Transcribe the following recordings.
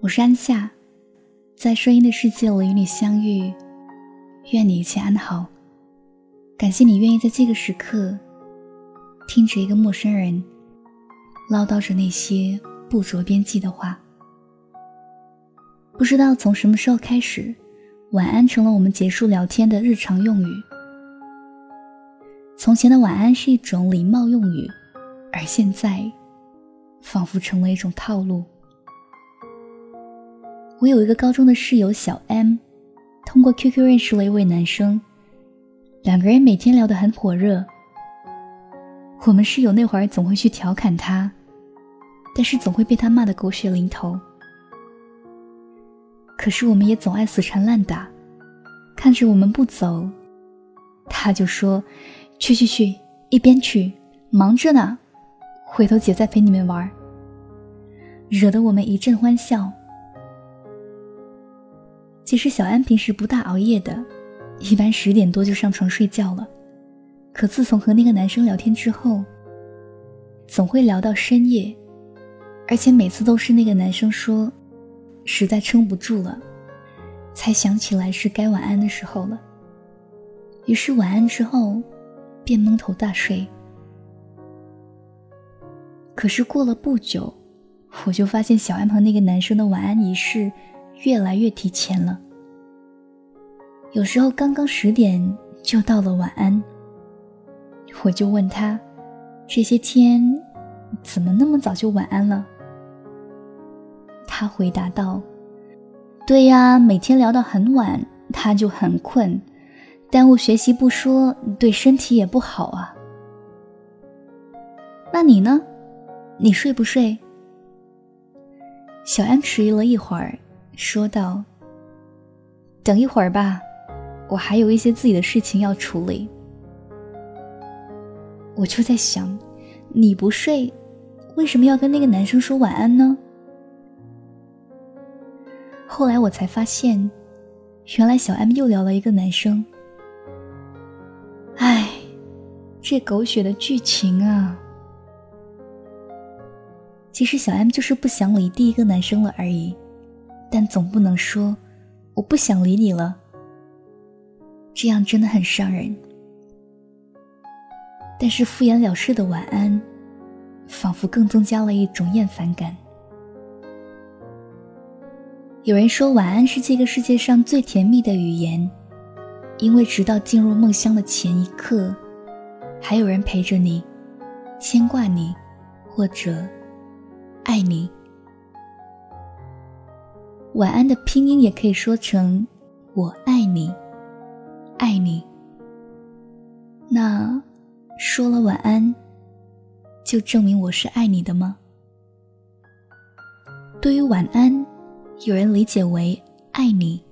我是安夏，在声音的世界里与你相遇，愿你一切安好。感谢你愿意在这个时刻，听着一个陌生人唠叨着那些不着边际的话。不知道从什么时候开始，晚安成了我们结束聊天的日常用语。从前的晚安是一种礼貌用语，而现在，仿佛成了一种套路。我有一个高中的室友小 M，通过 QQ 认识了一位男生，两个人每天聊得很火热。我们室友那会儿总会去调侃他，但是总会被他骂得狗血淋头。可是我们也总爱死缠烂打，看着我们不走，他就说：“去去去，一边去，忙着呢，回头姐再陪你们玩。”惹得我们一阵欢笑。其实小安平时不大熬夜的，一般十点多就上床睡觉了。可自从和那个男生聊天之后，总会聊到深夜，而且每次都是那个男生说实在撑不住了，才想起来是该晚安的时候了。于是晚安之后，便蒙头大睡。可是过了不久，我就发现小安和那个男生的晚安仪式。越来越提前了，有时候刚刚十点就到了晚安。我就问他，这些天怎么那么早就晚安了？他回答道：“对呀，每天聊到很晚，他就很困，耽误学习不说，对身体也不好啊。那你呢？你睡不睡？”小安迟疑了一会儿。说道：“等一会儿吧，我还有一些自己的事情要处理。”我就在想，你不睡，为什么要跟那个男生说晚安呢？后来我才发现，原来小 M 又聊了一个男生。唉，这狗血的剧情啊！其实小 M 就是不想理第一个男生了而已。但总不能说我不想理你了，这样真的很伤人。但是敷衍了事的晚安，仿佛更增加了一种厌烦感。有人说晚安是这个世界上最甜蜜的语言，因为直到进入梦乡的前一刻，还有人陪着你，牵挂你，或者爱你。晚安的拼音也可以说成“我爱你，爱你”。那说了晚安，就证明我是爱你的吗？对于晚安，有人理解为爱你，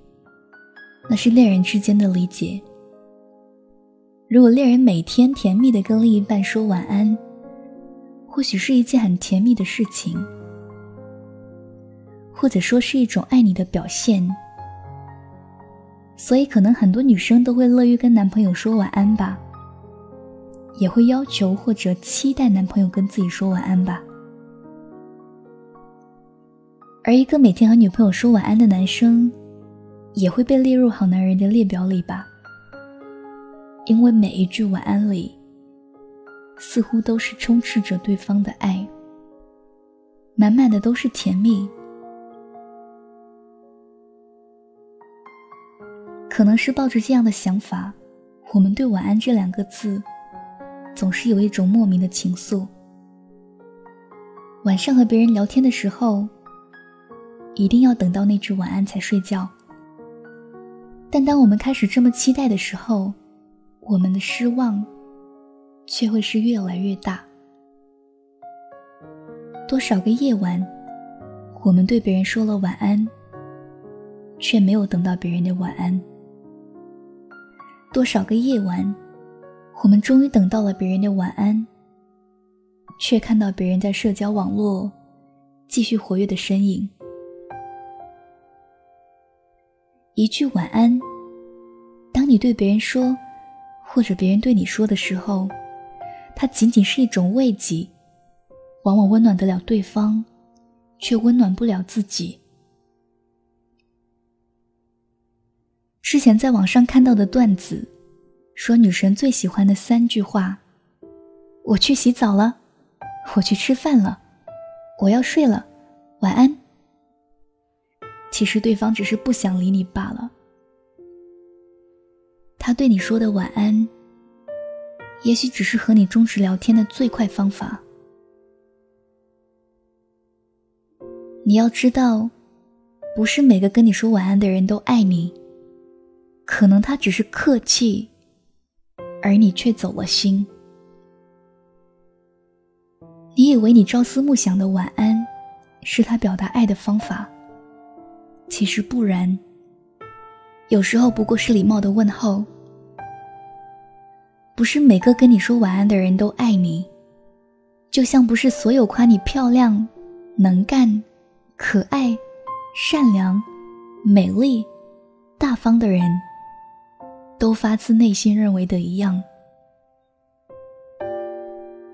那是恋人之间的理解。如果恋人每天甜蜜的跟另一半说晚安，或许是一件很甜蜜的事情。或者说是一种爱你的表现，所以可能很多女生都会乐于跟男朋友说晚安吧，也会要求或者期待男朋友跟自己说晚安吧。而一个每天和女朋友说晚安的男生，也会被列入好男人的列表里吧，因为每一句晚安里，似乎都是充斥着对方的爱，满满的都是甜蜜。可能是抱着这样的想法，我们对“晚安”这两个字，总是有一种莫名的情愫。晚上和别人聊天的时候，一定要等到那句晚安才睡觉。但当我们开始这么期待的时候，我们的失望，却会是越来越大。多少个夜晚，我们对别人说了晚安，却没有等到别人的晚安。多少个夜晚，我们终于等到了别人的晚安，却看到别人在社交网络继续活跃的身影，一句晚安，当你对别人说，或者别人对你说的时候，它仅仅是一种慰藉，往往温暖得了对方，却温暖不了自己。之前在网上看到的段子，说女神最喜欢的三句话：我去洗澡了，我去吃饭了，我要睡了，晚安。其实对方只是不想理你罢了。他对你说的晚安，也许只是和你终止聊天的最快方法。你要知道，不是每个跟你说晚安的人都爱你。可能他只是客气，而你却走了心。你以为你朝思暮想的晚安，是他表达爱的方法，其实不然。有时候不过是礼貌的问候。不是每个跟你说晚安的人都爱你，就像不是所有夸你漂亮、能干、可爱、善良、美丽、大方的人。都发自内心认为的一样，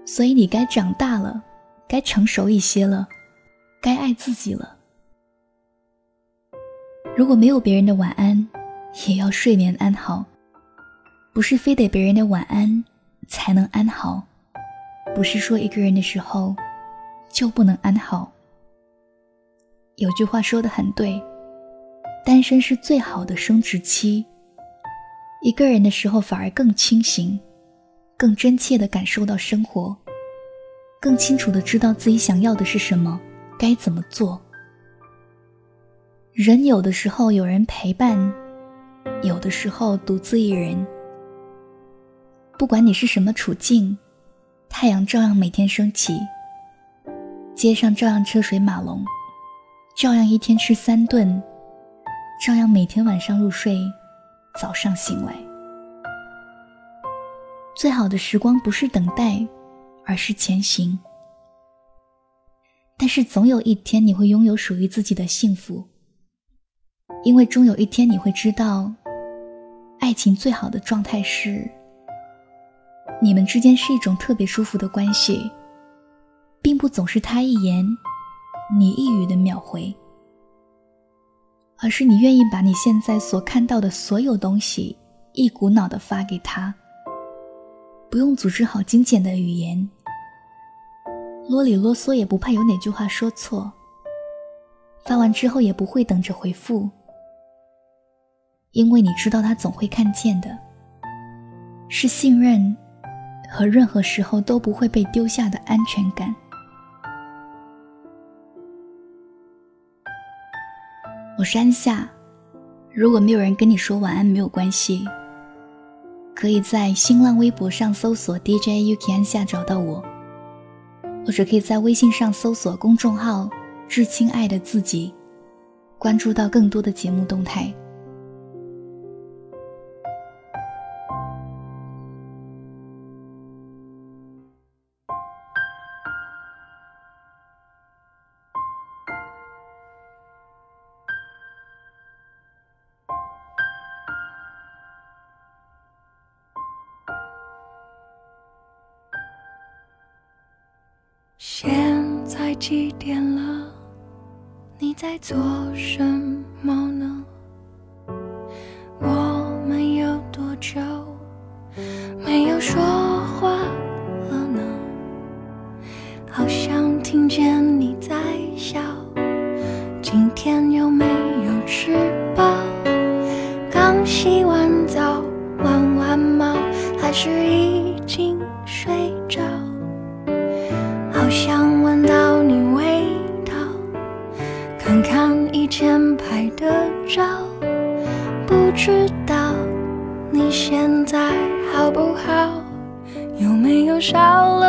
所以你该长大了，该成熟一些了，该爱自己了。如果没有别人的晚安，也要睡眠安好，不是非得别人的晚安才能安好，不是说一个人的时候就不能安好。有句话说的很对，单身是最好的生殖期。一个人的时候，反而更清醒，更真切的感受到生活，更清楚的知道自己想要的是什么，该怎么做。人有的时候有人陪伴，有的时候独自一人。不管你是什么处境，太阳照样每天升起，街上照样车水马龙，照样一天吃三顿，照样每天晚上入睡。早上醒来，最好的时光不是等待，而是前行。但是总有一天你会拥有属于自己的幸福，因为终有一天你会知道，爱情最好的状态是，你们之间是一种特别舒服的关系，并不总是他一言，你一语的秒回。而是你愿意把你现在所看到的所有东西一股脑的发给他，不用组织好精简的语言，啰里啰嗦也不怕有哪句话说错。发完之后也不会等着回复，因为你知道他总会看见的，是信任和任何时候都不会被丢下的安全感。我是安夏，如果没有人跟你说晚安，没有关系，可以在新浪微博上搜索 DJ UK 安夏找到我，或者可以在微信上搜索公众号“致亲爱的自己”，关注到更多的节目动态。几点了？你在做什么呢？我们有多久没有说话了呢？好像听见你在笑。今天有没有吃饱？刚洗完澡，玩完猫，还是一前拍的照，不知道你现在好不好，有没有少了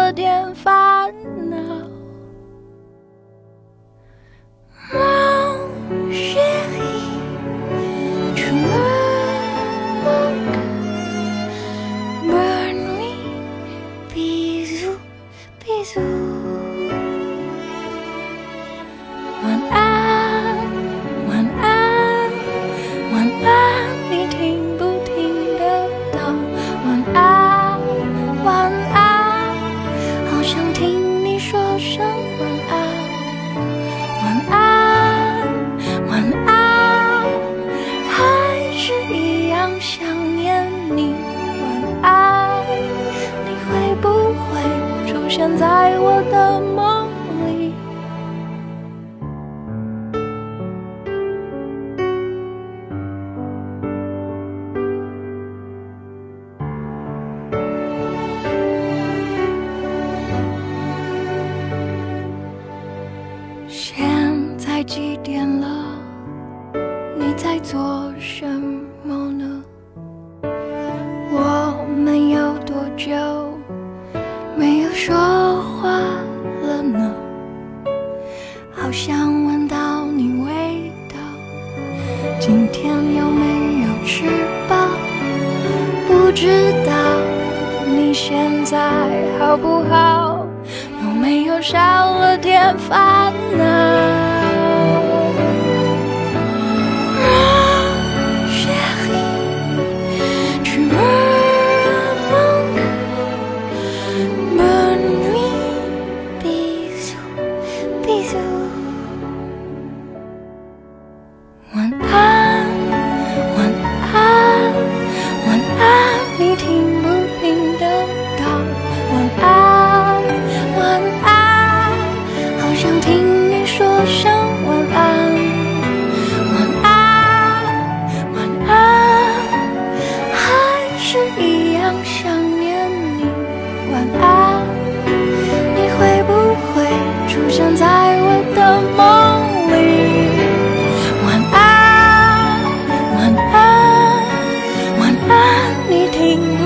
你听